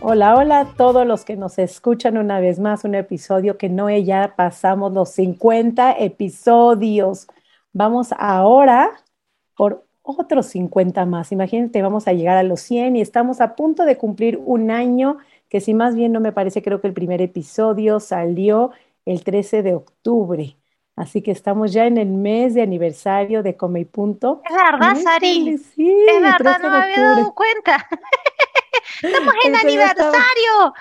Hola, hola a todos los que nos escuchan una vez más, un episodio que no ya pasamos los 50 episodios. Vamos ahora por otros 50 más. Imagínate, vamos a llegar a los 100 y estamos a punto de cumplir un año, que si más bien no me parece, creo que el primer episodio salió el 13 de octubre. Así que estamos ya en el mes de aniversario de Come y Punto. Es verdad, Sari. Sí, es verdad, no me había dado cuenta. estamos en aniversario.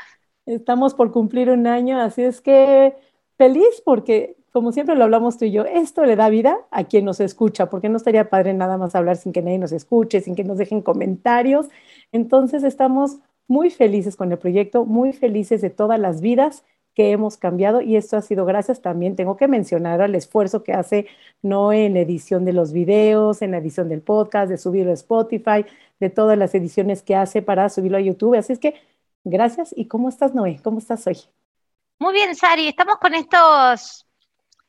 Estamos por cumplir un año, así es que feliz porque, como siempre lo hablamos tú y yo, esto le da vida a quien nos escucha, porque no estaría padre nada más hablar sin que nadie nos escuche, sin que nos dejen comentarios. Entonces estamos muy felices con el proyecto, muy felices de todas las vidas que hemos cambiado y esto ha sido gracias también, tengo que mencionar al esfuerzo que hace no en la edición de los videos, en la edición del podcast, de subirlo a Spotify, de todas las ediciones que hace para subirlo a YouTube. Así es que gracias. ¿Y cómo estás, Noé? ¿Cómo estás hoy? Muy bien, Sari. Estamos con estos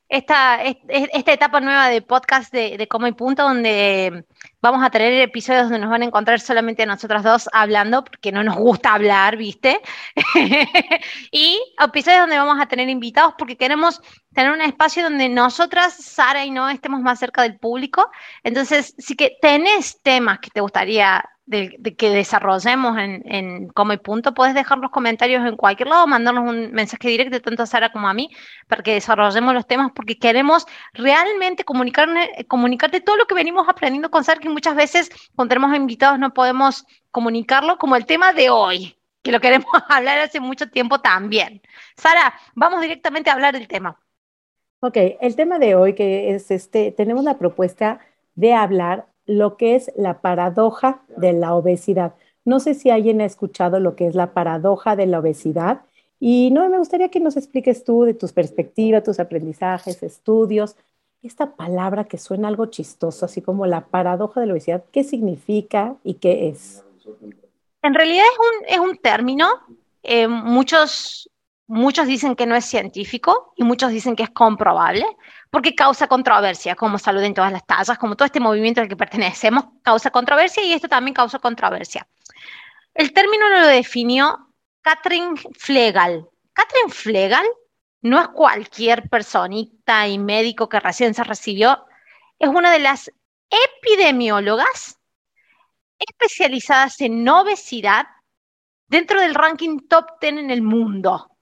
esta, esta etapa nueva de podcast de, de Como y Punto, donde vamos a tener episodios donde nos van a encontrar solamente a nosotras dos hablando, porque no nos gusta hablar, ¿viste? y episodios donde vamos a tener invitados, porque queremos tener un espacio donde nosotras, Sara y no, estemos más cerca del público. Entonces, si que tenés temas que te gustaría de, que desarrollemos en, en Como y Punto, puedes dejar los comentarios en cualquier lado, mandarnos un mensaje directo tanto a Sara como a mí para que desarrollemos los temas porque queremos realmente comunicar, comunicarte todo lo que venimos aprendiendo con Sara, que muchas veces cuando tenemos invitados no podemos comunicarlo, como el tema de hoy, que lo queremos hablar hace mucho tiempo también. Sara, vamos directamente a hablar del tema. Ok, el tema de hoy que es este, tenemos la propuesta de hablar lo que es la paradoja de la obesidad. No sé si alguien ha escuchado lo que es la paradoja de la obesidad y no me gustaría que nos expliques tú de tus perspectivas, tus aprendizajes, estudios, esta palabra que suena algo chistoso, así como la paradoja de la obesidad, ¿qué significa y qué es? En realidad es un, término, eh, muchos, muchos dicen que no es científico y muchos dicen que es comprobable, porque causa controversia, como salud en todas las tallas, como todo este movimiento al que pertenecemos, causa controversia y esto también causa controversia. El término lo definió Catherine Flegal. Catherine Flegal no es cualquier personita y médico que recién se recibió, es una de las epidemiólogas especializadas en obesidad dentro del ranking top 10 en el mundo.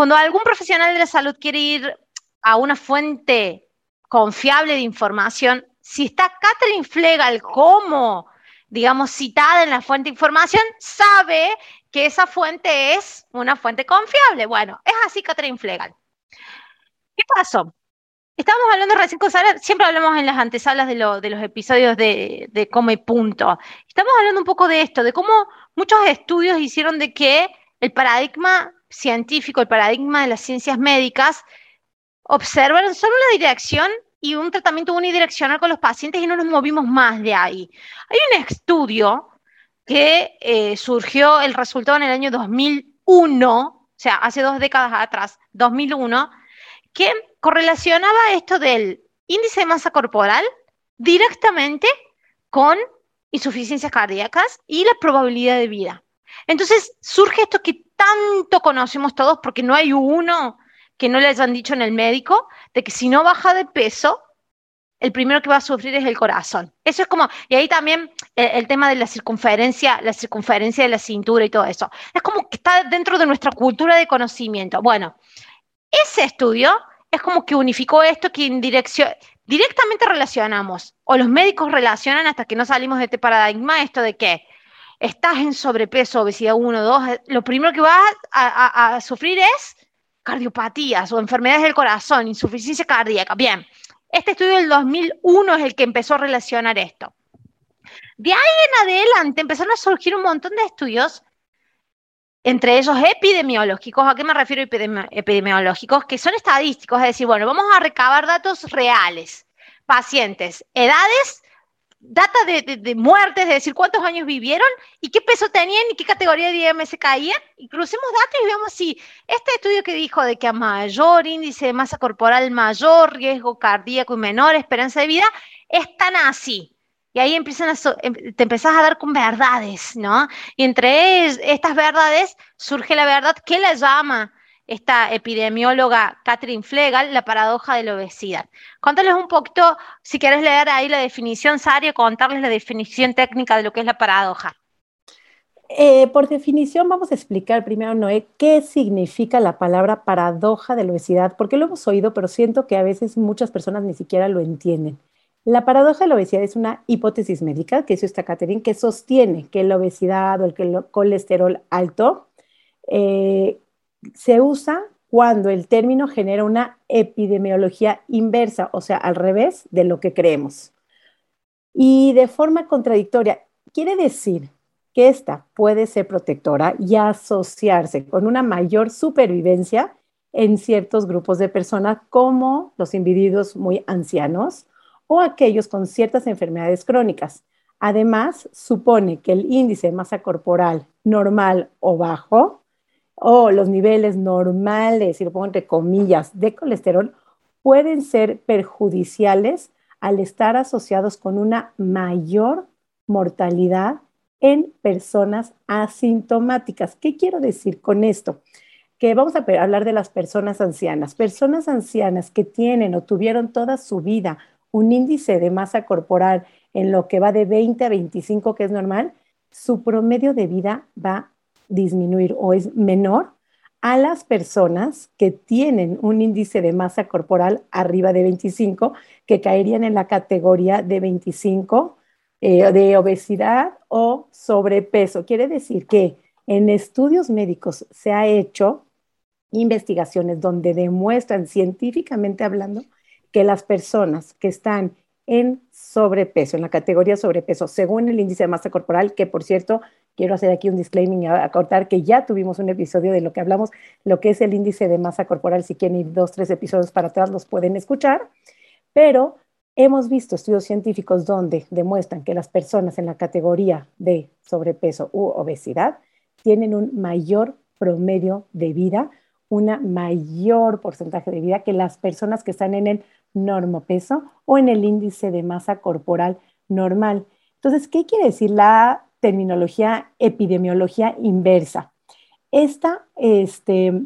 Cuando algún profesional de la salud quiere ir a una fuente confiable de información, si está Catherine Flegal como, digamos, citada en la fuente de información, sabe que esa fuente es una fuente confiable. Bueno, es así Catherine Flegal. ¿Qué pasó? Estábamos hablando recién con siempre hablamos en las antesalas de, de los episodios de, de Come Punto. Estamos hablando un poco de esto, de cómo muchos estudios hicieron de que el paradigma científico, el paradigma de las ciencias médicas, observaron solo una dirección y un tratamiento unidireccional con los pacientes y no nos movimos más de ahí. Hay un estudio que eh, surgió el resultado en el año 2001, o sea, hace dos décadas atrás, 2001, que correlacionaba esto del índice de masa corporal directamente con insuficiencias cardíacas y la probabilidad de vida. Entonces surge esto que tanto conocemos todos porque no hay uno que no le hayan dicho en el médico de que si no baja de peso, el primero que va a sufrir es el corazón. Eso es como, y ahí también el, tema de la circunferencia, la circunferencia de la cintura y todo eso. Es como que está dentro de nuestra cultura de conocimiento. Bueno, ese estudio es como que unificó esto que directamente relacionamos, o los médicos relacionan hasta que no salimos de este paradigma, esto de que estás en sobrepeso, obesidad 1, 2, lo primero que vas a sufrir es cardiopatías o enfermedades del corazón, insuficiencia cardíaca. Bien, este estudio del 2001 es el que empezó a relacionar esto. De ahí en adelante empezaron a surgir un montón de estudios, entre ellos epidemiológicos. ¿A qué me refiero epidemiológicos? Que son estadísticos, es decir, bueno, vamos a recabar datos reales. pacientes, edades, data de, muertes, de decir cuántos años vivieron y qué peso tenían y qué categoría de IMS caían, y crucemos datos y veamos si este estudio que dijo de que a mayor índice de masa corporal, mayor riesgo cardíaco y menor esperanza de vida, es tan así. Y ahí empiezan em, te empezás a dar con verdades, ¿no? Y entre estas verdades surge la verdad que la llama esta epidemióloga Catherine Flegal, la paradoja de la obesidad. Contales un poquito, si quieres leer ahí la definición, Sari, contarles la definición técnica de lo que es la paradoja. Eh, por definición, vamos a explicar primero, Noé, qué significa la palabra paradoja de la obesidad, porque lo hemos oído, pero siento que a veces muchas personas ni siquiera lo entienden. La paradoja de la obesidad es una hipótesis médica, que hizo esta Catherine, que sostiene que la obesidad o el, colesterol alto eh, se usa cuando el término genera una epidemiología inversa, o sea, al revés de lo que creemos. Y de forma contradictoria, quiere decir que esta puede ser protectora y asociarse con una mayor supervivencia en ciertos grupos de personas como los individuos muy ancianos o aquellos con ciertas enfermedades crónicas. Además, supone que el índice de masa corporal normal o bajo o los niveles normales, y lo pongo entre comillas, de colesterol pueden ser perjudiciales al estar asociados con una mayor mortalidad en personas asintomáticas. ¿Qué quiero decir con esto? Que vamos a hablar de las personas ancianas. Personas ancianas que tienen o tuvieron toda su vida un índice de masa corporal en lo que va de 20 a 25, que es normal, su promedio de vida va disminuir o es menor a las personas que tienen un índice de masa corporal arriba de 25, que caerían en la categoría de 25 eh, de obesidad o sobrepeso. Quiere decir que en estudios médicos se ha hecho investigaciones donde demuestran científicamente hablando que las personas que están en sobrepeso, en la categoría sobrepeso, según el índice de masa corporal, que por cierto, quiero hacer aquí un disclaimer y acortar que ya tuvimos un episodio de lo que hablamos, lo que es el índice de masa corporal, si quieren ir dos, tres episodios para atrás, los pueden escuchar, pero hemos visto estudios científicos donde demuestran que las personas en la categoría de sobrepeso u obesidad tienen un mayor promedio de vida, una mayor porcentaje de vida que las personas que están en el normopeso o en el índice de masa corporal normal. Entonces, ¿qué quiere decir la terminología epidemiología inversa? Esta este,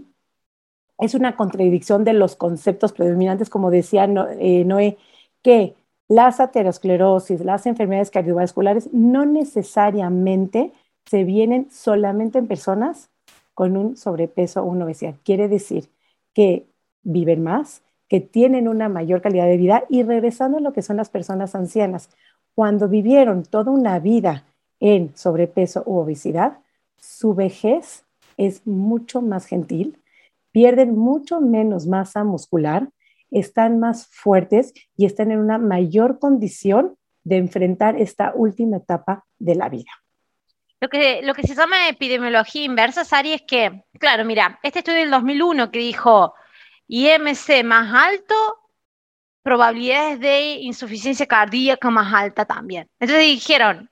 es una contradicción de los conceptos predominantes, como decía eh, Noé, que las aterosclerosis, las enfermedades cardiovasculares no necesariamente se vienen solamente en personas con un sobrepeso o una obesidad. Quiere decir que viven más, que tienen una mayor calidad de vida y regresando a lo que son las personas ancianas, cuando vivieron toda una vida en sobrepeso u obesidad, su vejez es mucho más gentil, pierden mucho menos masa muscular, están más fuertes y están en una mayor condición de enfrentar esta última etapa de la vida. Lo que, lo que se llama epidemiología inversa, Sari, es que, claro, mira, este estudio del 2001 que dijo IMC más alto, probabilidades de insuficiencia cardíaca más alta también. Entonces dijeron,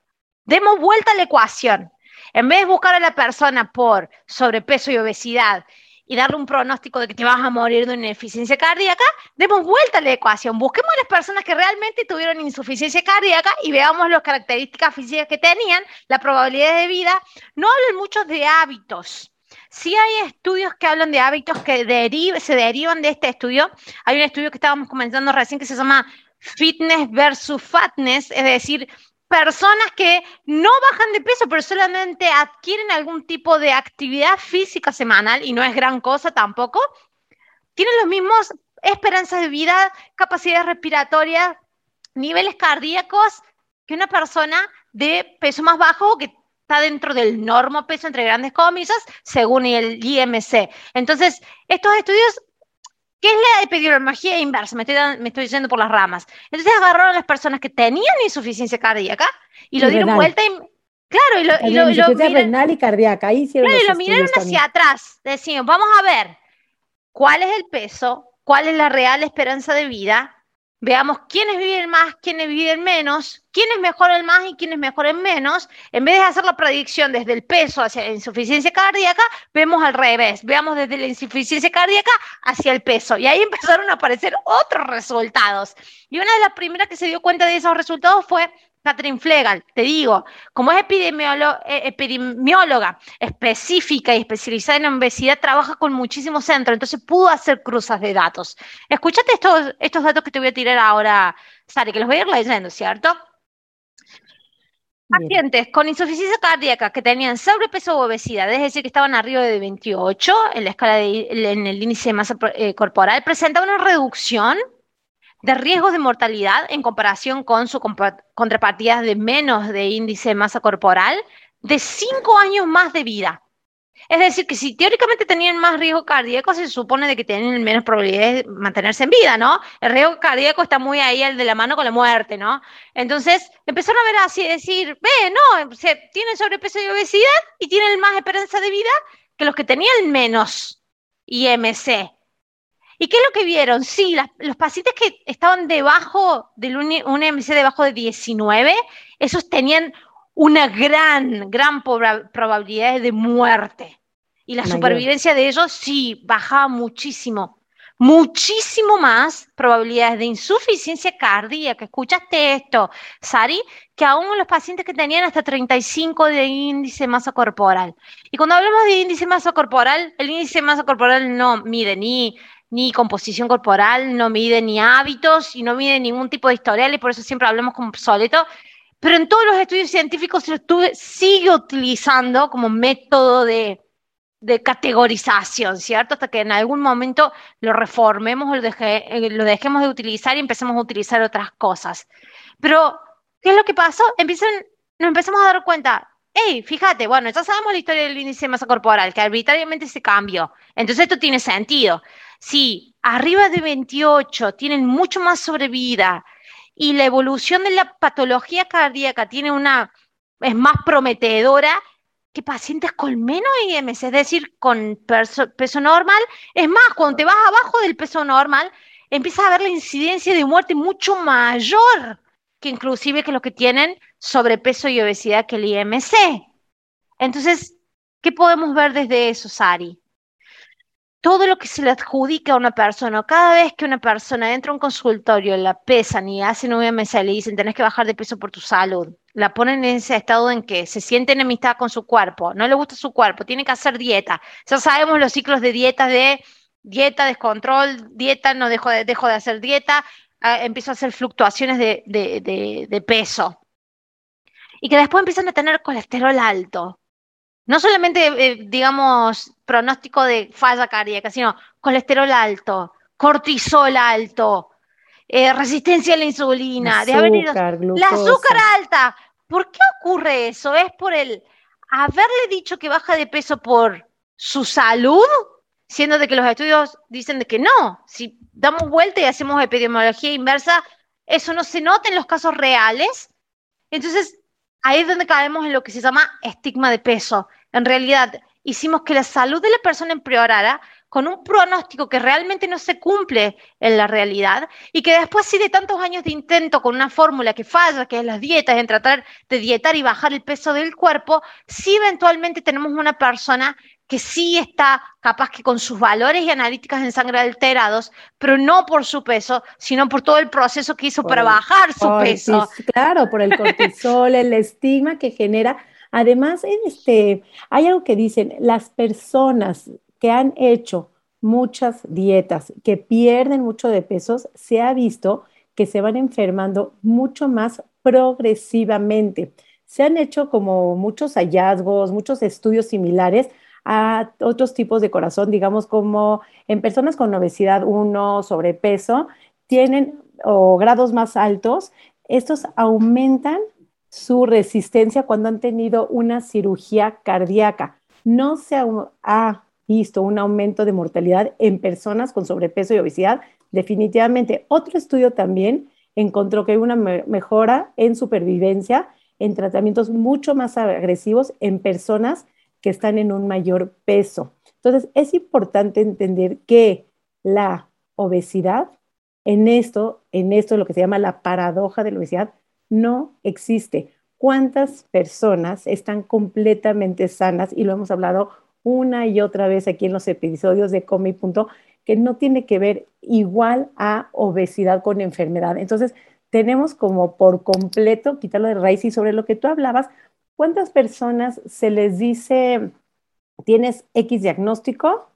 demos vuelta a la ecuación. En vez de buscar a la persona por sobrepeso y obesidad y darle un pronóstico de que te vas a morir de una insuficiencia cardíaca, demos vuelta a la ecuación. Busquemos a las personas que realmente tuvieron insuficiencia cardíaca y veamos las características físicas que tenían, la probabilidad de vida. No hablan mucho de hábitos. Sí hay estudios que hablan de hábitos que se derivan de este estudio. Hay un estudio que estábamos comentando recién que se llama Fitness versus Fatness, es decir, personas que no bajan de peso, pero solamente adquieren algún tipo de actividad física semanal, y no es gran cosa tampoco, tienen los mismos esperanzas de vida, capacidades respiratorias, niveles cardíacos que una persona de peso más bajo que está dentro del normo peso entre grandes comillas, según el IMC. Entonces, estos estudios, ¿qué es la epidemiología inversa? Me estoy, me estoy yendo por las ramas. Entonces agarraron a las personas que tenían insuficiencia cardíaca y, lo dieron vuelta y Claro, y lo, y lo, y renal y cardíaca, ahí claro, y lo miraron hacia atrás. Decimos, vamos a ver cuál es el peso, cuál es la real esperanza de vida veamos quiénes viven más, quiénes viven menos, quiénes mejoran más y quiénes mejoran menos, en vez de hacer la predicción desde el peso hacia la insuficiencia cardíaca, vemos al revés, veamos desde la insuficiencia cardíaca hacia el peso. Y ahí empezaron a aparecer otros resultados. Y una de las primeras que se dio cuenta de esos resultados fue Catherine Flegal, te digo, como es eh, epidemióloga específica y especializada en obesidad, trabaja con muchísimos centros, entonces pudo hacer cruzas de datos. Escuchate estos, estos datos que te voy a tirar ahora, Sari, que los voy a ir leyendo, ¿cierto? Pacientes con insuficiencia cardíaca que tenían sobrepeso o obesidad, es decir, que estaban arriba de 28 en la escala de, en el índice de masa eh, corporal, presentaban una reducción de riesgos de mortalidad en comparación con su contrapartidas de menos de índice de masa corporal de cinco años más de vida. Es decir, que si teóricamente tenían más riesgo cardíaco, se supone de que tienen menos probabilidades de mantenerse en vida, ¿no? El riesgo cardíaco está muy ahí al de la mano con la muerte, ¿no? Entonces, empezaron a ver así, decir, ve, no, se, tienen sobrepeso y obesidad y tienen más esperanza de vida que los que tenían menos IMC. ¿Y qué es lo que vieron? Sí, los pacientes que estaban debajo del un, IMC debajo de 19, esos tenían una gran, gran probabilidad de muerte. Y la supervivencia de ellos sí bajaba muchísimo, muchísimo más probabilidades de insuficiencia cardíaca. ¿Escuchaste esto, Sari? Que aún los pacientes que tenían hasta 35 de índice de masa corporal. Y cuando hablamos de índice de masa corporal, el índice de masa corporal no mide ni ni composición corporal, no mide ni hábitos y no mide ningún tipo de historial y por eso siempre hablamos como obsoleto. Pero en todos los estudios científicos lo sigue utilizando como método de, categorización, ¿cierto? Hasta que en algún momento lo reformemos o lo, eh, lo dejemos de utilizar y empecemos a utilizar otras cosas. Pero, ¿qué es lo que pasó? Empiezan, nos empezamos a dar cuenta, hey, fíjate, bueno, ya sabemos la historia del índice de masa corporal, que arbitrariamente se cambió. Entonces esto tiene sentido. Si arriba de 28 tienen mucho más sobrevida y la evolución de la patología cardíaca tiene una, es más prometedora que pacientes con menos IMC, es decir, con peso normal. Es más, cuando te vas abajo del peso normal, empiezas a ver la incidencia de muerte mucho mayor que inclusive que los que tienen sobrepeso y obesidad que el IMC. Entonces, ¿qué podemos ver desde eso, Sari? Todo lo que se le adjudica a una persona, cada vez que una persona entra a un consultorio, la pesan y hacen un IMC, le dicen, tenés que bajar de peso por tu salud, la ponen en ese estado en que se siente enemistad con su cuerpo, no le gusta su cuerpo, tiene que hacer dieta. Ya sabemos los ciclos de dieta de dieta, descontrol, dieta, no dejo de, dejo de hacer dieta, empiezo a hacer fluctuaciones de, peso. Y que después empiezan a tener colesterol alto. No solamente, eh, digamos, pronóstico de falla cardíaca, sino colesterol alto, cortisol alto, eh, resistencia a la insulina, azúcar, la azúcar alta. ¿Por qué ocurre eso? ¿Es por el haberle dicho que baja de peso por su salud? Siendo de que los estudios dicen de que no, si damos vuelta y hacemos epidemiología inversa, eso no se nota en los casos reales. Entonces, ahí es donde caemos en lo que se llama estigma de peso. En realidad, hicimos que la salud de la persona empeorara con un pronóstico que realmente no se cumple en la realidad y que después sí de tantos años de intento con una fórmula que falla, que es las dietas, en tratar de dietar y bajar el peso del cuerpo, sí eventualmente tenemos una persona que sí está capaz que con sus valores y analíticas en sangre alterados, pero no por su peso, sino por todo el proceso que hizo para bajar su peso. claro, por el cortisol, el estigma que genera. Además, este, hay algo que dicen, las personas que han hecho muchas dietas, que pierden mucho de pesos, se ha visto que se van enfermando mucho más progresivamente. Se han hecho como muchos hallazgos, muchos estudios similares a otros tipos de corazón, digamos como en personas con obesidad 1, sobrepeso, tienen o grados más altos, estos aumentan su resistencia cuando han tenido una cirugía cardíaca. No se ha visto un aumento de mortalidad en personas con sobrepeso y obesidad, definitivamente. Otro estudio también encontró que hay una mejora en supervivencia en tratamientos mucho más agresivos en personas que están en un mayor peso. Entonces, es importante entender que la obesidad En esto, en esto, lo que se llama la paradoja de la obesidad, no existe. ¿Cuántas personas están completamente sanas? Y lo hemos hablado una y otra vez aquí en los episodios de Come Punto, que no tiene que ver igual a obesidad con enfermedad. Entonces, tenemos como por completo quitarlo de raíz y sobre lo que tú hablabas, ¿cuántas personas se les dice, tienes X diagnóstico?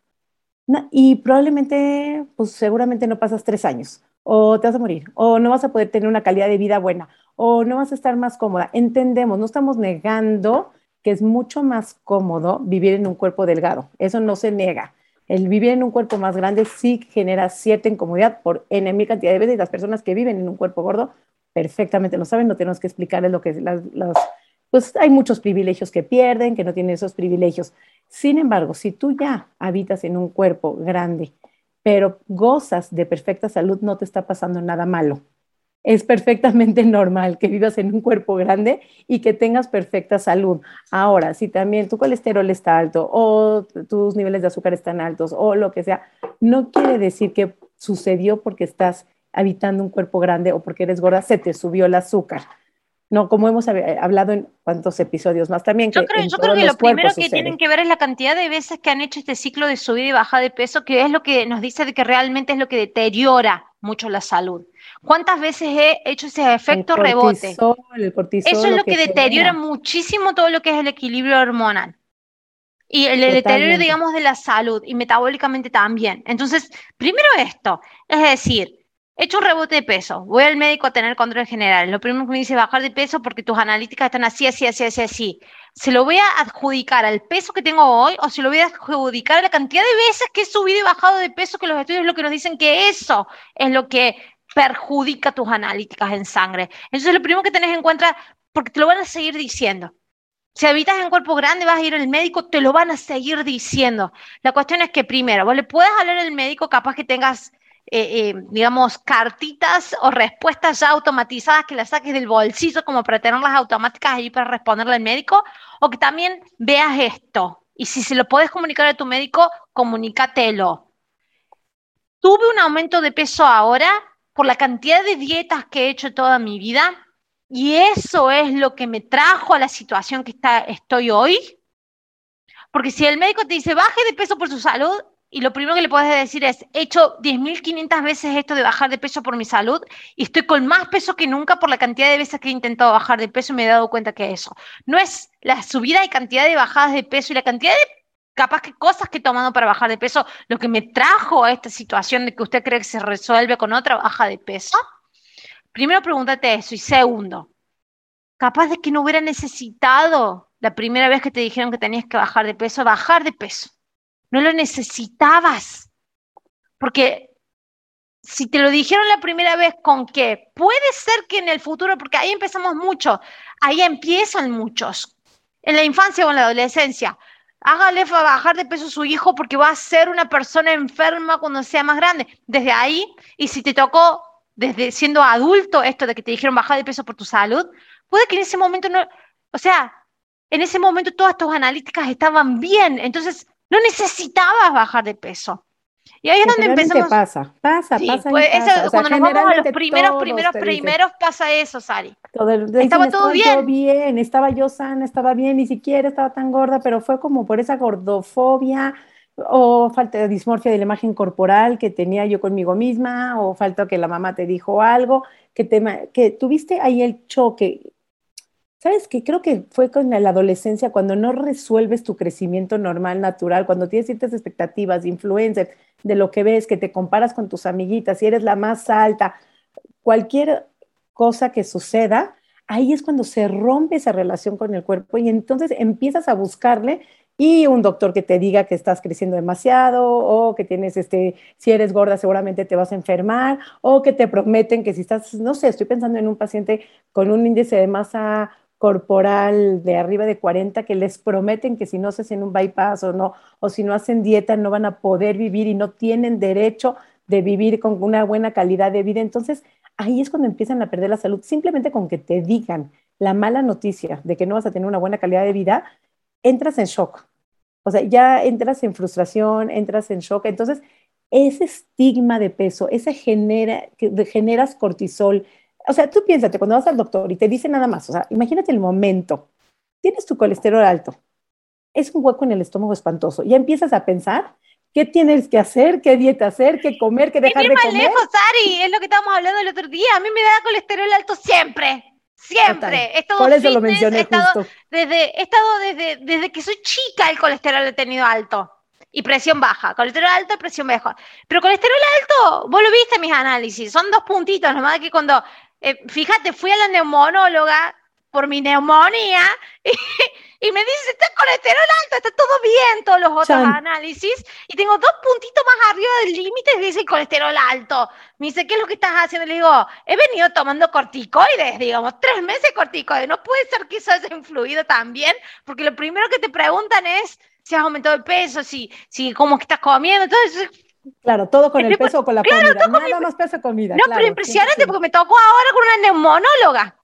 y probablemente, pues seguramente no pasas tres años, o te vas a morir, o no vas a poder tener una calidad de vida buena, o no vas a estar más cómoda. Entendemos, no estamos negando que es mucho más cómodo vivir en un cuerpo delgado, eso no se niega. El vivir en un cuerpo más grande sí genera cierta incomodidad por N cantidad de veces y las personas que viven en un cuerpo gordo perfectamente lo saben, no tenemos que explicarles lo que es las, pues hay muchos privilegios que pierden, que no tienen esos privilegios. Sin embargo, si tú ya habitas en un cuerpo grande, pero gozas de perfecta salud, no te está pasando nada malo es perfectamente normal que vivas en un cuerpo grande y que tengas perfecta salud. Ahora, si también tu colesterol está alto o tus niveles de azúcar están altos o lo que sea, no quiere decir que sucedió porque estás habitando un cuerpo grande o porque eres gorda, se te subió el azúcar. No, como hemos hablado en cuántos episodios más también. Yo creo, yo creo que lo primero que tienen que ver es la cantidad de veces que han hecho este ciclo de subida y baja de peso, que es lo que nos dice de que realmente es lo que deteriora mucho la salud. ¿Cuántas veces he hecho ese efecto rebote? Eso es lo que, deteriora muchísimo todo lo que es el equilibrio hormonal. Y el, deterioro, digamos, de la salud y metabólicamente también. Entonces, primero esto, es decir, he hecho un rebote de peso, voy al médico a tener control general. Lo primero que me dice bajar de peso porque tus analíticas están así, así, así, así, así. ¿Se lo voy a adjudicar al peso que tengo hoy o se lo voy a adjudicar a la cantidad de veces que he subido y bajado de peso que los estudios lo que nos dicen que eso es lo que perjudica tus analíticas en sangre. Entonces, lo primero que tenés en cuenta, porque te lo van a seguir diciendo. Si habitas en cuerpo grande, vas a ir al médico, te lo van a seguir diciendo. La cuestión es que primero, vos le puedes hablar al médico, capaz que tengas, eh, eh, digamos, cartitas o respuestas ya automatizadas que las saques del bolsillo como para tenerlas automáticas ahí para responderle al médico, o que también veas esto. Y si se lo puedes comunicar a tu médico, comunícatelo. Tuve un aumento de peso ahora, por la cantidad de dietas que he hecho toda mi vida y eso es lo que me trajo a la situación que está, estoy hoy. Porque si el médico te dice baje de peso por su salud y lo primero que le puedes decir es he hecho 10.500 veces esto de bajar de peso por mi salud y estoy con más peso que nunca por la cantidad de veces que he intentado bajar de peso y me he dado cuenta que eso no es la subida y cantidad de bajadas de peso y la cantidad de capaz que cosas que he tomado para bajar de peso, lo que me trajo a esta situación de que usted cree que se resuelve con otra baja de peso, primero pregúntate eso y segundo, capaz de que no hubiera necesitado la primera vez que te dijeron que tenías que bajar de peso, bajar de peso. No lo necesitabas. Porque si te lo dijeron la primera vez con que puede ser que en el futuro, porque ahí empezamos mucho, ahí empiezan muchos, en la infancia o en la adolescencia, hágale bajar de peso a su hijo porque va a ser una persona enferma cuando sea más grande. Desde ahí, y si te tocó desde siendo adulto esto de que te dijeron bajar de peso por tu salud, puede que en ese momento no, o sea, en ese momento todas tus analíticas estaban bien, entonces no necesitabas bajar de peso. Y ahí es donde empezamos. pasa, pasa, pasa. Pues cuando nos vamos a los primeros, primeros, primeros, pasa eso, Sari. estaba todo bien. bien. Estaba yo sana, estaba bien, ni siquiera estaba tan gorda, pero fue como por esa gordofobia o falta de dismorfia de la imagen corporal que tenía yo conmigo misma, o falta que la mamá te dijo algo, que, te, que tuviste ahí el choque ¿Sabes qué? Creo que fue con la adolescencia cuando no resuelves tu crecimiento normal, natural, cuando tienes ciertas expectativas, de influencia, de lo que ves, que te comparas con tus amiguitas, si eres la más alta, cualquier cosa que suceda, ahí es cuando se rompe esa relación con el cuerpo y entonces empiezas a buscarle y un doctor que te diga que estás creciendo demasiado o que tienes este, si eres gorda seguramente te vas a enfermar o que te prometen que si estás, no sé, estoy pensando en un paciente con un índice de masa corporal de arriba de 40 que les prometen que si no se hacen un bypass o no, o si no hacen dieta no van a poder vivir y no tienen derecho de vivir con una buena calidad de vida. Entonces, ahí es cuando empiezan a perder la salud. Simplemente con que te digan la mala noticia de que no vas a tener una buena calidad de vida, entras en shock. O sea, ya entras en frustración, entras en shock. Entonces, ese estigma de peso, ese genera, que generas cortisol. O sea, tú piénsate, cuando vas al doctor y te dice nada más, o sea, imagínate el momento, tienes tu colesterol alto, es un hueco en el estómago espantoso, ya empiezas a pensar qué tienes que hacer, qué dieta hacer, qué comer, qué dejar de comer. lejos, Ari, es lo que estábamos hablando el otro día, a mí me da colesterol alto siempre. Siempre. Por eso lo mencioné he estado, justo. Desde, he estado desde, desde que soy chica el colesterol he tenido alto y presión baja. Colesterol alto y presión baja. Pero colesterol alto, vos lo viste en mis análisis, son dos puntitos, nomás que cuando, eh, fíjate, fui a la neumonóloga por mi neumonía y, me dice, está colesterol alto, está todo bien, todos los otros análisis, y tengo dos puntitos más arriba del límite y dice colesterol alto. Me dice, ¿qué es lo que estás haciendo? Le digo, he venido tomando corticoides, digamos, tres meses corticoides. No puede ser que eso haya influido también, porque lo primero que te preguntan es si has aumentado el peso, si, si cómo estás comiendo, entonces... Claro, todo con el peso o con la comida, nada más peso comida. No, pero impresionante porque me tocó ahora con una neumonóloga.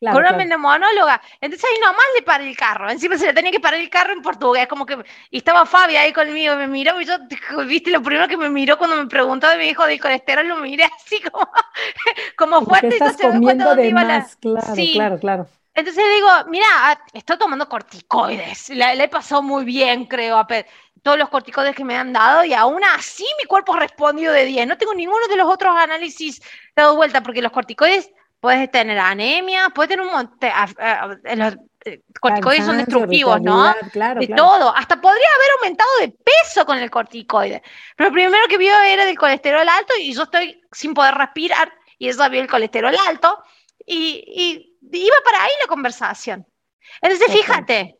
con una neumonóloga. Entonces ahí nomás le paré el carro. Encima se le tenía que parar el carro en portugués. Como que. Y estaba Fabi ahí conmigo y me miró. Y yo, viste, lo primero que me miró cuando me preguntó de mi hijo del colesterol, lo miré así como, como fuerte. Estás comiendo de más, claro, claro, claro. Entonces digo, mira, ah, estoy tomando corticoides, le, he pasado muy bien, creo, a todos los corticoides que me han dado y aún así mi cuerpo ha respondido de 10. No tengo ninguno de los otros análisis dado vuelta porque los corticoides puedes tener anemia, puedes tener un montón, los eh, corticoides son destructivos, ¿no? Claro, de todo. Hasta podría haber aumentado de peso con el corticoide. Pero lo primero que vio era del colesterol alto y yo estoy sin poder respirar y eso vio el colesterol alto. y iba para ahí la conversación. Entonces, fíjate,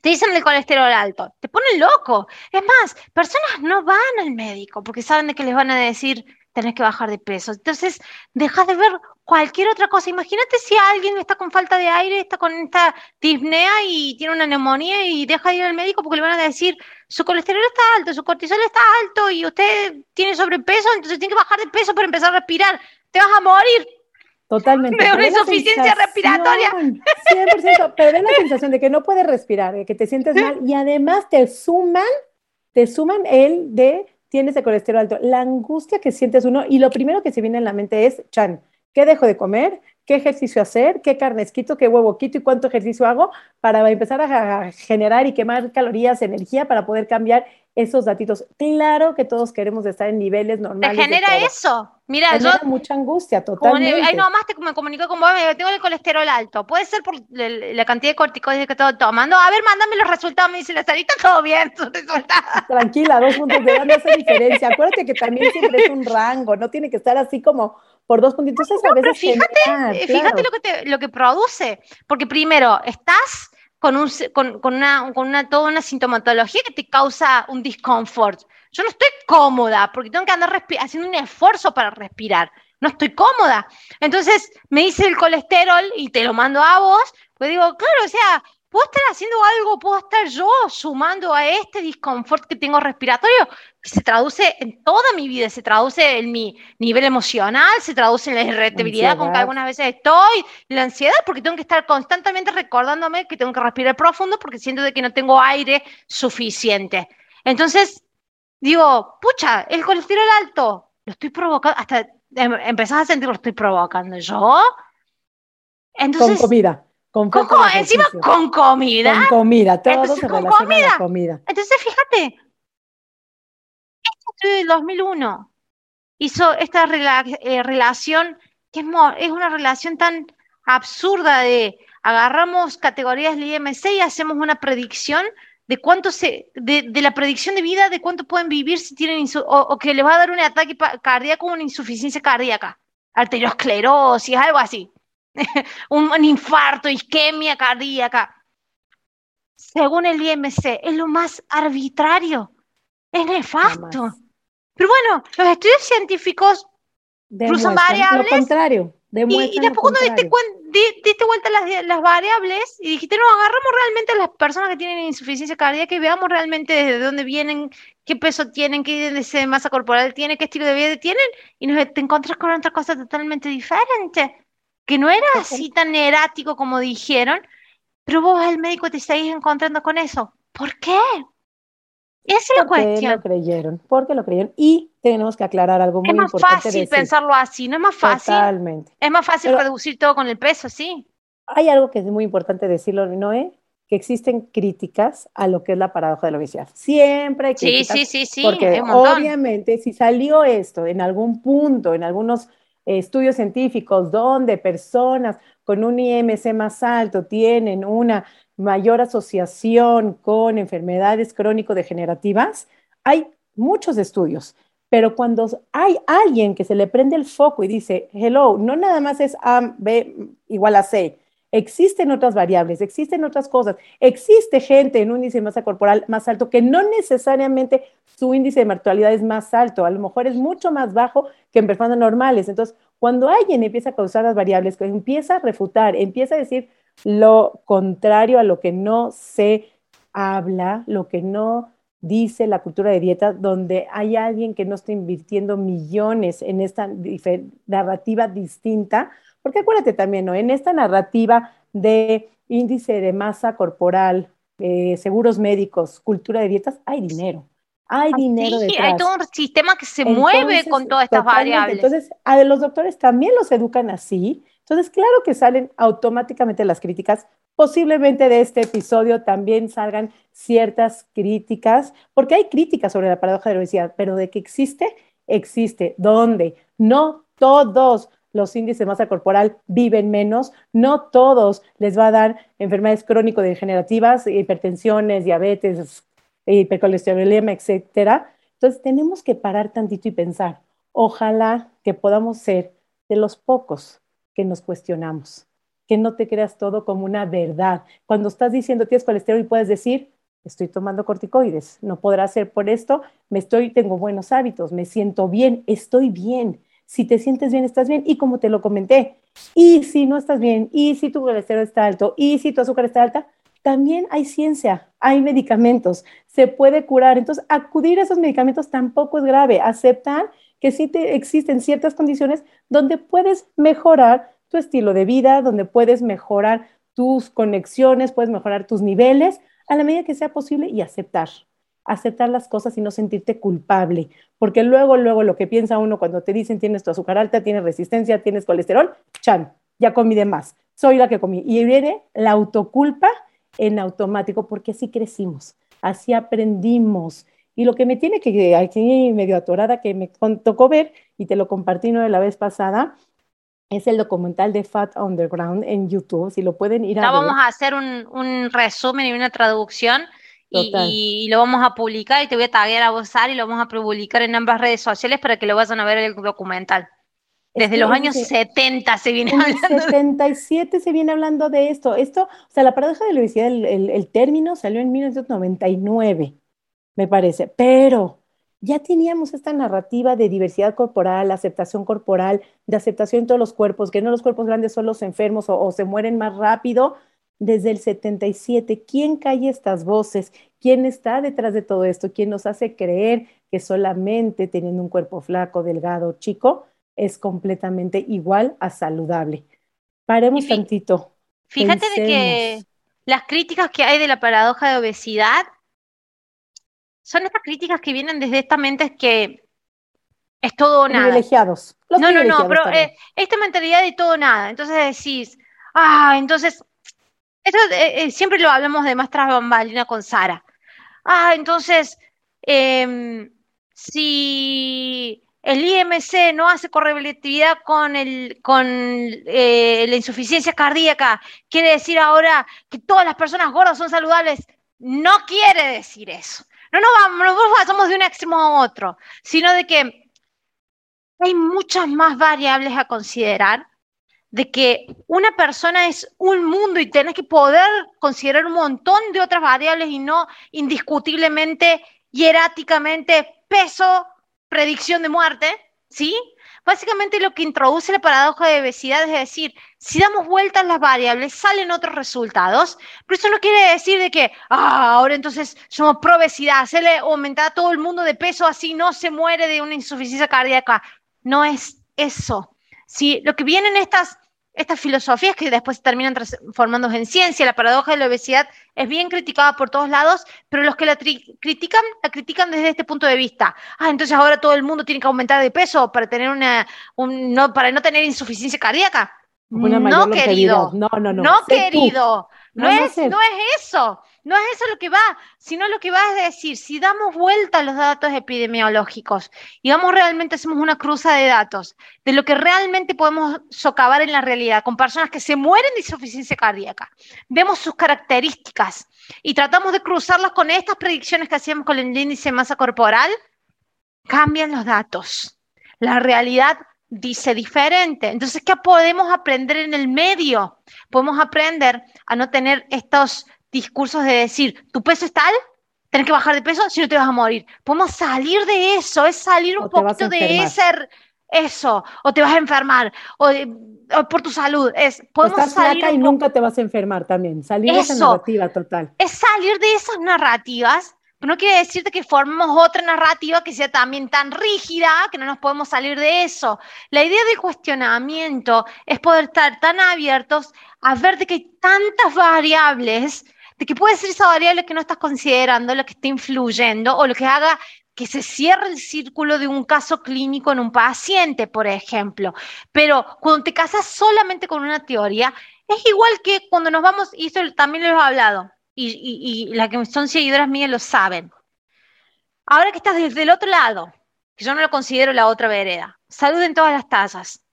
te dicen el colesterol alto, te ponen loco. Es más, personas no van al médico porque saben de que les van a decir tenés que bajar de peso. Entonces, dejas de ver cualquier otra cosa. Imagínate si alguien está con falta de aire, está con esta disnea y tiene una neumonía y deja de ir al médico porque le van a decir su colesterol está alto, su cortisol está alto y usted tiene sobrepeso, entonces tiene que bajar de peso para empezar a respirar. Te vas a morir. Totalmente. Una insuficiencia respiratoria. 100%, pero de la sensación de que no puedes respirar, de que te sientes mal y además te suman, te suman el de tienes el colesterol alto, la angustia que sientes uno y lo primero que se viene en la mente es, Chan, ¿qué dejo de comer? ¿Qué ejercicio hacer? ¿Qué carnes quito? ¿Qué huevo quito? ¿Y cuánto ejercicio hago para empezar a generar y quemar calorías, energía para poder cambiar esos datitos. Claro que todos queremos estar en niveles normales. Te genera eso. Mira, genera mucha angustia, totalmente. Ahí nomás te, me comunico con vos, tengo el colesterol alto. Puede ser por la cantidad de corticoides que estoy tomando. A ver, mándame los resultados. Me dice la salita, todo bien, tus resultados. Tranquila, dos puntos de no hace diferencia. Acuérdate que también siempre es un rango, no tiene que estar así como por dos puntitos. a veces fíjate, fíjate lo que, te, lo que produce. Porque primero, estás con, un, con, con, una, con una, toda una sintomatología que te causa un discomfort. Yo no estoy cómoda porque tengo que andar haciendo un esfuerzo para respirar. No estoy cómoda. Entonces me dice el colesterol y te lo mando a vos. Pues digo, claro, o sea, puedo estar haciendo algo, puedo estar yo sumando a este disconfort que tengo respiratorio, que se traduce en toda mi vida, se traduce en mi nivel emocional, se traduce en la irritabilidad con que algunas veces estoy, la ansiedad, porque tengo que estar constantemente recordándome que tengo que respirar profundo porque siento de que no tengo aire suficiente. Entonces, digo, pucha, el colesterol alto, lo estoy provocando, hasta em, empezás a sentir lo estoy provocando yo. Entonces, con comida con, encima con comida. Con comida, todo Entonces, se con comida. comida. Entonces, fíjate, este estudio del 2001 hizo esta eh, relación, que es, es una relación tan absurda de agarramos categorías del IMC y hacemos una predicción de cuánto se, de, de, la predicción de vida, de cuánto pueden vivir si tienen, o, que les va a dar un ataque cardíaco o una insuficiencia cardíaca, arteriosclerosis, algo así. un, infarto, isquemia cardíaca. Según el IMC, es lo más arbitrario, es nefasto. Pero bueno, los estudios científicos cruzan variables. Lo contrario. Y, y, después cuando diste, diste, vuelta las, las, variables y dijiste, no, agarramos realmente a las personas que tienen insuficiencia cardíaca y veamos realmente desde dónde vienen, qué peso tienen, qué índice de masa corporal tienen, qué estilo de vida tienen, y nos, te encuentras con otra cosa totalmente diferente que no era así tan erático como dijeron, pero vos al médico te seguís encontrando con eso. ¿Por qué? Esa es la cuestión. lo creyeron? Porque lo creyeron. Y tenemos que aclarar algo muy importante. Es más fácil pensarlo así, no es más fácil. Totalmente. Es más fácil reducir todo con el peso, sí. Hay algo que es muy importante decirlo, Noé, que existen críticas a lo que es la paradoja de la obesidad. Siempre hay críticas. Sí, sí, sí, sí. Porque obviamente si salió esto en algún punto, en algunos estudios científicos donde personas con un IMC más alto tienen una mayor asociación con enfermedades crónico-degenerativas, hay muchos estudios, pero cuando hay alguien que se le prende el foco y dice, hello, no nada más es A, B igual a C, existen otras variables, existen otras cosas, existe gente en un índice de masa corporal más alto que no necesariamente su índice de mortalidad es más alto, a lo mejor es mucho más bajo que en personas normales. Entonces, cuando alguien empieza a causar las variables, empieza a refutar, empieza a decir lo contrario a lo que no se habla, lo que no dice la cultura de dieta, donde hay alguien que no está invirtiendo millones en esta narrativa distinta, porque acuérdate también, ¿no? En esta narrativa de índice de masa corporal, eh, seguros médicos, cultura de dietas, hay dinero. Hay dinero sí, hay todo un sistema que se mueve con todas estas variables. Entonces, a los doctores también los educan así. Entonces, claro que salen automáticamente las críticas. Posiblemente de este episodio también salgan ciertas críticas, porque hay críticas sobre la paradoja de la obesidad, pero de que existe, existe. ¿Dónde? No todos los índices de masa corporal viven menos, no todos les va a dar enfermedades crónico-degenerativas, hipertensiones, diabetes, hipercolesterolemia, etcétera. Entonces tenemos que parar tantito y pensar, ojalá que podamos ser de los pocos que nos cuestionamos, que no te creas todo como una verdad. Cuando estás diciendo tienes colesterol y puedes decir, estoy tomando corticoides, no podrá ser por esto, me estoy, tengo buenos hábitos, me siento bien, estoy bien. Si te sientes bien, estás bien. Y como te lo comenté, y si no estás bien, y si tu colesterol está alto, y si tu azúcar está alta, también hay ciencia, hay medicamentos, se puede curar. Entonces, acudir a esos medicamentos tampoco es grave. Aceptar que sí te existen ciertas condiciones donde puedes mejorar tu estilo de vida, donde puedes mejorar tus conexiones, puedes mejorar tus niveles a la medida que sea posible y aceptar. Aceptar las cosas y no sentirte culpable, porque luego, luego lo que piensa uno cuando te dicen tienes tu azúcar alta, tienes resistencia, tienes colesterol, chan, ya comí de más, soy la que comí. Y viene la autoculpa en automático, porque así crecimos, así aprendimos. Y lo que me tiene que, aquí medio atorada, que me tocó ver y te lo compartí ¿no? de la vez pasada, es el documental de Fat Underground en YouTube, si lo pueden ir a ver. Vamos a hacer un, un resumen y una traducción y, lo vamos a publicar y te voy a taguear a vos, y lo vamos a publicar en ambas redes sociales para que lo vayan a ver el documental. Desde los años 70 se viene hablando. En 77 se viene hablando de esto. Esto, o sea, la paradoja de la obesidad, el, el, término salió en 1999, me parece, pero ya teníamos esta narrativa de diversidad corporal, aceptación corporal, de aceptación en todos los cuerpos, que no los cuerpos grandes son los enfermos o, o se mueren más rápido. Desde el 77, ¿quién calle estas voces? ¿Quién está detrás de todo esto? ¿Quién nos hace creer que solamente teniendo un cuerpo flaco, delgado, chico, es completamente igual a saludable. Paremos tantito. Fíjate de que las críticas que hay de la paradoja de obesidad son estas críticas que vienen desde esta mente que es todo o nada. Privilegiados. no, no, no, pero eh, esta mentalidad de todo o nada. Entonces decís, ah, entonces, esto eh, eh, siempre lo hablamos de más bambalina con Sara. Ah, entonces, em, si el IMC no hace correlatividad con, el, con eh, la insuficiencia cardíaca. Quiere decir ahora que todas las personas gordas son saludables. No quiere decir eso. No nos vamos, no pasamos de un extremo a otro, sino de que hay muchas más variables a considerar, de que una persona es un mundo y tenés que poder considerar un montón de otras variables y no indiscutiblemente, hieráticamente, peso, predicción de muerte, ¿sí? Básicamente lo que introduce la paradoja de obesidad es decir, si damos vueltas las variables, salen otros resultados, pero eso no quiere decir de que, ah, ahora entonces somos pro obesidad, se le aumenta a todo el mundo de peso, así no se muere de una insuficiencia cardíaca. No es eso. Si lo que vienen estas estas filosofías que después se terminan transformándose en ciencia. La paradoja de la obesidad es bien criticada por todos lados, pero los que la critican, la critican desde este punto de vista. Ah, entonces ahora todo el mundo tiene que aumentar de peso para tener una, no, para no tener insuficiencia cardíaca. no, querido. No, no, no. No, querido. No, es, no es eso. No es eso lo que va, sino lo que va es decir, si damos vuelta a los datos epidemiológicos y vamos realmente, hacemos una cruza de datos de lo que realmente podemos socavar en la realidad con personas que se mueren de insuficiencia cardíaca, vemos sus características y tratamos de cruzarlas con estas predicciones que hacíamos con el índice de masa corporal, cambian los datos. La realidad dice diferente. Entonces, ¿qué podemos aprender en el medio? Podemos aprender a no tener estos discursos de decir, tu peso es tal, tenés que bajar de peso, si no te vas a morir. Podemos salir de eso, es salir un poquito de ese eso, o te vas a enfermar, o, por tu salud. Es, podemos Estás salir flaca y nunca te vas a enfermar también. Salir de esa narrativa total. Es salir de esas narrativas, pero no quiere decirte que formemos otra narrativa que sea también tan rígida que no nos podemos salir de eso. La idea del cuestionamiento es poder estar tan abiertos a ver de que hay tantas variables de que puede ser esa variable que no estás considerando, lo que está influyendo o lo que haga que se cierre el círculo de un caso clínico en un paciente, por ejemplo. Pero cuando te casas solamente con una teoría, es igual que cuando nos vamos, y eso también lo he hablado, y, las que son seguidoras mías lo saben. Ahora que estás desde el otro lado, que yo no lo considero la otra vereda, salud en todas las tasas.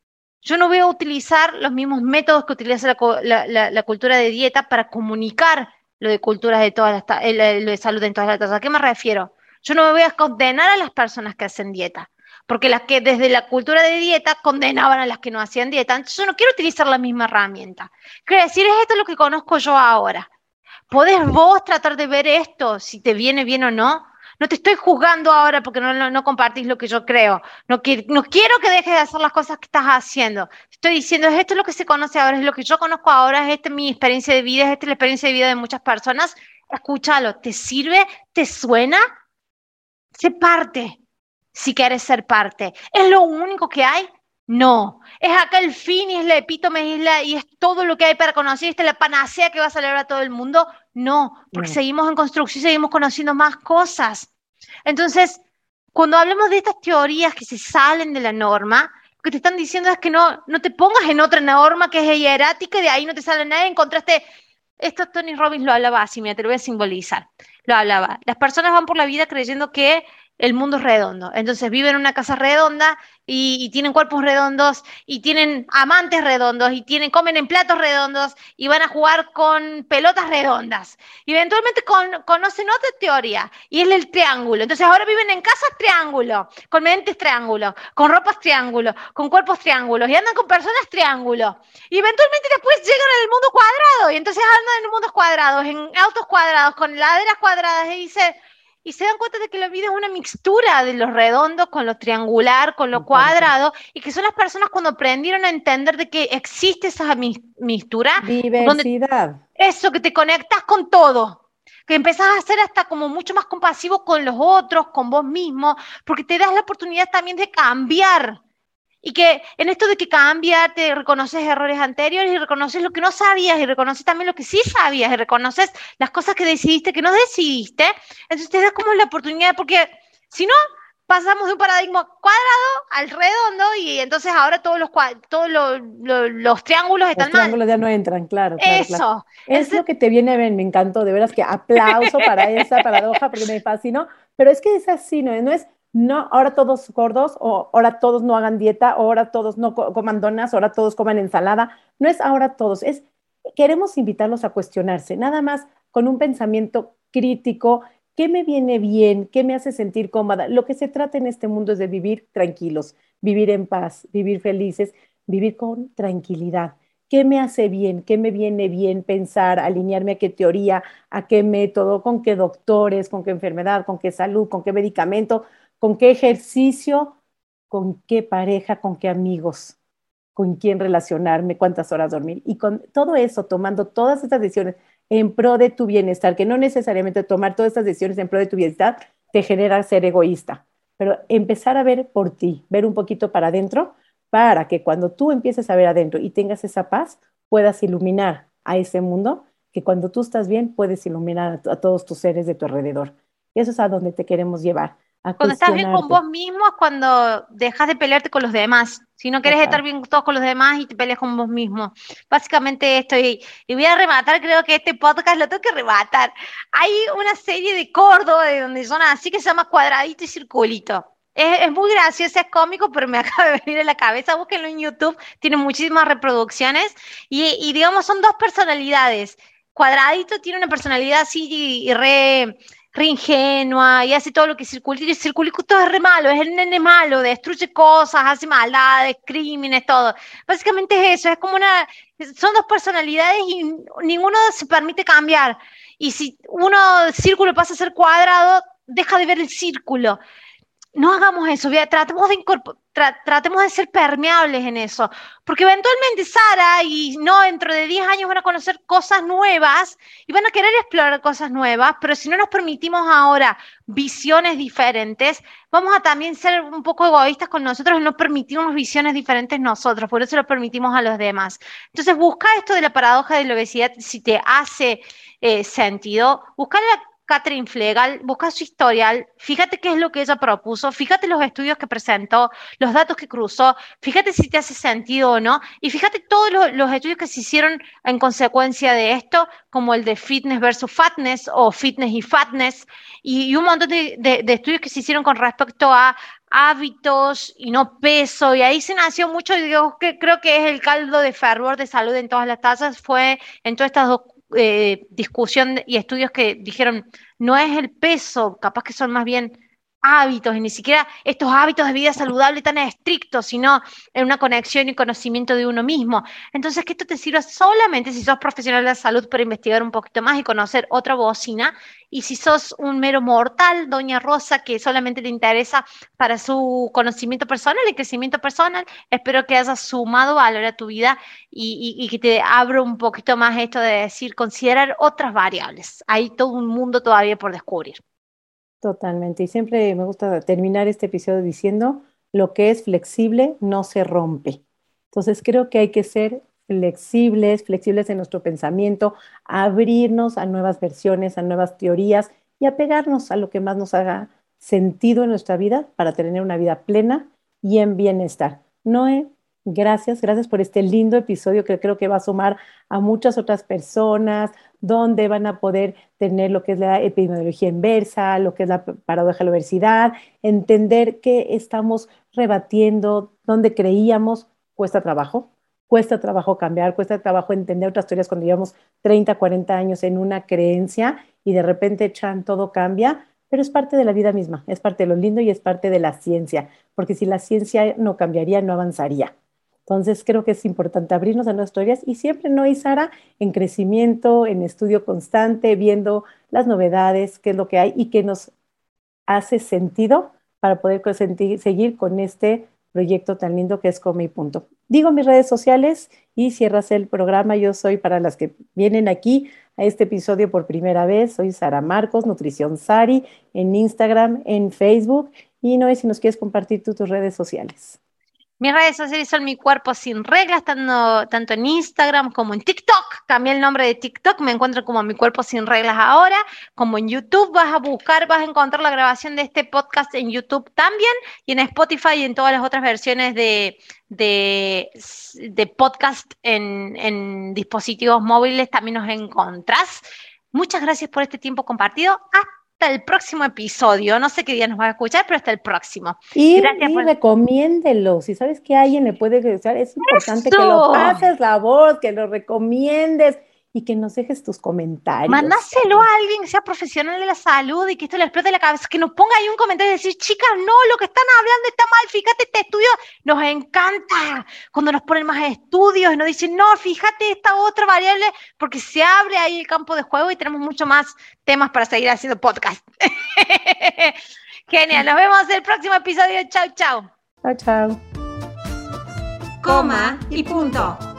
Yo no voy a utilizar los mismos métodos que utiliza la, la cultura de dieta para comunicar lo de culturas de todas las, eh, lo de salud en todas las tasas. ¿A qué me refiero? Yo no me voy a condenar a las personas que hacen dieta, porque las que desde la cultura de dieta condenaban a las que no hacían dieta. Entonces yo no quiero utilizar la misma herramienta. Quiero decir, es esto lo que conozco yo ahora. ¿Podés vos tratar de ver esto, si te viene bien o no? No te estoy juzgando ahora porque no, compartís lo que yo creo. No, no quiero que dejes de hacer las cosas que estás haciendo. Estoy diciendo, esto es lo que se conoce ahora, es lo que yo conozco ahora, es esta mi experiencia de vida, es esta la experiencia de vida de muchas personas. Escúchalo, ¿te sirve? ¿Te suena? Sé parte, si quieres ser parte. ¿Es lo único que hay? No, es acá el fin y es la epítome y es, y es todo lo que hay para conocer, esta es la panacea que va a salir a todo el mundo. No, porque seguimos en construcción y seguimos conociendo más cosas. Entonces, cuando hablamos de estas teorías que se salen de la norma, lo que te están diciendo es que no, no te pongas en otra norma que es hierática y de ahí no te sale nada. Encontraste, esto Tony Robbins lo hablaba así, mira, te lo voy a simbolizar. Lo hablaba. Las personas van por la vida creyendo que el mundo es redondo. Entonces viven en una casa redonda y, tienen cuerpos redondos y tienen amantes redondos y tienen, comen en platos redondos y van a jugar con pelotas redondas. Y eventualmente conocen otra teoría y es el triángulo. Entonces ahora viven en casas triángulo, con mentes triángulo, con ropas triángulo, con cuerpos triángulos y andan con personas triángulo. Y eventualmente después llegan al mundo cuadrado y entonces andan en mundos cuadrados, en autos cuadrados, con laderas cuadradas y dicen y se dan cuenta de que la vida es una mixtura de lo redondo con lo triangular, con lo cuadrado, y que son las personas cuando aprendieron a entender de que existe esa mixtura. Diversidad. eso, que te conectas con todo, que empezás a ser hasta como mucho más compasivo con los otros, con vos mismo, porque te das la oportunidad también de cambiar y que en esto de que cambia, te reconoces errores anteriores y reconoces lo que no sabías y reconoces también lo que sí sabías y reconoces las cosas que decidiste que no decidiste. Entonces te das como la oportunidad, porque si no, pasamos de un paradigma cuadrado al redondo y entonces ahora todos los todos los, los, triángulos están los triángulos ya no entran, claro. Eso. Es lo que te viene a ver, me encantó, de veras que aplauso para esa paradoja porque me fascinó, pero es que es así, ¿no? No es no, ahora todos gordos, o ahora todos no hagan dieta, o ahora todos no coman donas, ahora todos coman ensalada. No es ahora todos, es queremos invitarlos a cuestionarse, nada más con un pensamiento crítico, ¿qué me viene bien? ¿Qué me hace sentir cómoda? Lo que se trata en este mundo es de vivir tranquilos, vivir en paz, vivir felices, vivir con tranquilidad. ¿Qué me hace bien? ¿Qué me viene bien pensar? Alinearme a qué teoría, a qué método, con qué doctores, con qué enfermedad, con qué salud, con qué medicamento con qué ejercicio, con qué pareja, con qué amigos, con quién relacionarme, cuántas horas dormir. Y con todo eso, tomando todas estas decisiones en pro de tu bienestar, que no necesariamente tomar todas estas decisiones en pro de tu bienestar te genera ser egoísta, pero empezar a ver por ti, ver un poquito para adentro, para que cuando tú empieces a ver adentro y tengas esa paz, puedas iluminar a ese mundo, que cuando tú estás bien puedes iluminar a, todos tus seres de tu alrededor. Eso es a donde te queremos llevar. Cuando estás bien con vos mismo es cuando dejas de pelearte con los demás. Si no quieres estar bien todos con los demás y te peleas con vos mismo. Básicamente esto. Y, y, voy a rematar, creo que este podcast lo tengo que rematar. Hay una serie de Córdoba de donde son así que se llama Cuadradito y Circulito. Es, muy gracioso, es cómico, pero me acaba de venir a la cabeza. Búsquenlo en YouTube, tiene muchísimas reproducciones y, digamos son dos personalidades. Cuadradito tiene una personalidad así y, re, ingenua y hace todo lo que circulito. Y circulito es re malo, es el nene malo, destruye cosas, hace maldades, crímenes, todo. Básicamente es eso, es como una. Son dos personalidades y ninguno se permite cambiar. Y si uno círculo pasa a ser cuadrado, deja de ver el círculo no hagamos eso, tratemos de, tratemos de ser permeables en eso, porque eventualmente Sara y no dentro de 10 años van a conocer cosas nuevas y van a querer explorar cosas nuevas, pero si no nos permitimos ahora visiones diferentes, vamos a también ser un poco egoístas con nosotros y no permitirnos visiones diferentes nosotros, por eso lo permitimos a los demás. Entonces, busca esto de la paradoja de la obesidad si te hace eh, sentido, busca la Catherine Flegal, busca su historial, fíjate qué es lo que ella propuso, fíjate los estudios que presentó, los datos que cruzó, fíjate si te hace sentido o no, y fíjate todos los, estudios que se hicieron en consecuencia de esto, como el de fitness versus fatness o fitness y fatness, y, un montón de, estudios que se hicieron con respecto a hábitos y no peso, y ahí se nació mucho, digo, que creo que es el caldo de fervor de salud en todas las tasas, fue en todas estas dos eh, discusión y estudios que dijeron, no es el peso, capaz que son más bien hábitos, y ni siquiera estos hábitos de vida saludable tan estrictos, sino en una conexión y conocimiento de uno mismo. Entonces, que esto te sirva solamente si sos profesional de la salud para investigar un poquito más y conocer otra bocina, y si sos un mero mortal, doña Rosa, que solamente le interesa para su conocimiento personal y crecimiento personal, espero que hayas sumado valor a tu vida y, y que te abra un poquito más esto de decir, considerar otras variables. Hay todo un mundo todavía por descubrir. Totalmente. Y siempre me gusta terminar este episodio diciendo, lo que es flexible no se rompe. Entonces creo que hay que ser flexibles, flexibles en nuestro pensamiento, abrirnos a nuevas versiones, a nuevas teorías y apegarnos a lo que más nos haga sentido en nuestra vida para tener una vida plena y en bienestar. Noé, gracias, gracias por este lindo episodio que creo que va a sumar a muchas otras personas, donde van a poder tener lo que es la epidemiología inversa, lo que es la paradoja de la obesidad, entender qué estamos rebatiendo, dónde creíamos, cuesta trabajo, cuesta trabajo cambiar, cuesta trabajo entender otras teorías cuando llevamos 30, 40 años en una creencia y de repente, chan, todo cambia, pero es parte de la vida misma, es parte de lo lindo y es parte de la ciencia, porque si la ciencia no cambiaría, no avanzaría. Entonces creo que es importante abrirnos a nuevas historias y siempre no, Sara, en crecimiento, en estudio constante, viendo las novedades, qué es lo que hay y qué nos hace sentido para poder seguir con este proyecto tan lindo que es Come y Punto. Digo mis redes sociales y cierras el programa. Yo soy para las que vienen aquí a este episodio por primera vez. Soy Sara Marcos, Nutrición Sari, en Instagram, en Facebook. Y no sé si nos quieres compartir tú tus redes sociales. Mis redes sociales son Mi Cuerpo Sin Reglas, tanto, en Instagram como en TikTok. Cambié el nombre de TikTok, me encuentro como Mi Cuerpo Sin Reglas ahora. Como en YouTube vas a buscar, vas a encontrar la grabación de este podcast en YouTube también y en Spotify y en todas las otras versiones de, de, de podcast en, en dispositivos móviles también nos encontrás. Muchas gracias por este tiempo compartido. Hasta hasta el próximo episodio. No sé qué día nos va a escuchar, pero hasta el próximo. Y, Gracias y recomiéndelo. Si sabes que alguien le puede escuchar, es importante que lo pases la voz, que lo recomiendes y que nos dejes tus comentarios. Mandáselo a alguien que sea profesional de la salud y que esto le explote la cabeza, que nos ponga ahí un comentario y decir, chicas, no, lo que están hablando está mal, fíjate este estudio, nos encanta cuando nos ponen más estudios y nos dicen, no, fíjate esta otra variable, porque se abre ahí el campo de juego y tenemos mucho más temas para seguir haciendo podcast. Genial, nos vemos en el próximo episodio. Chau, chau. Chau, chau. Coma y punto.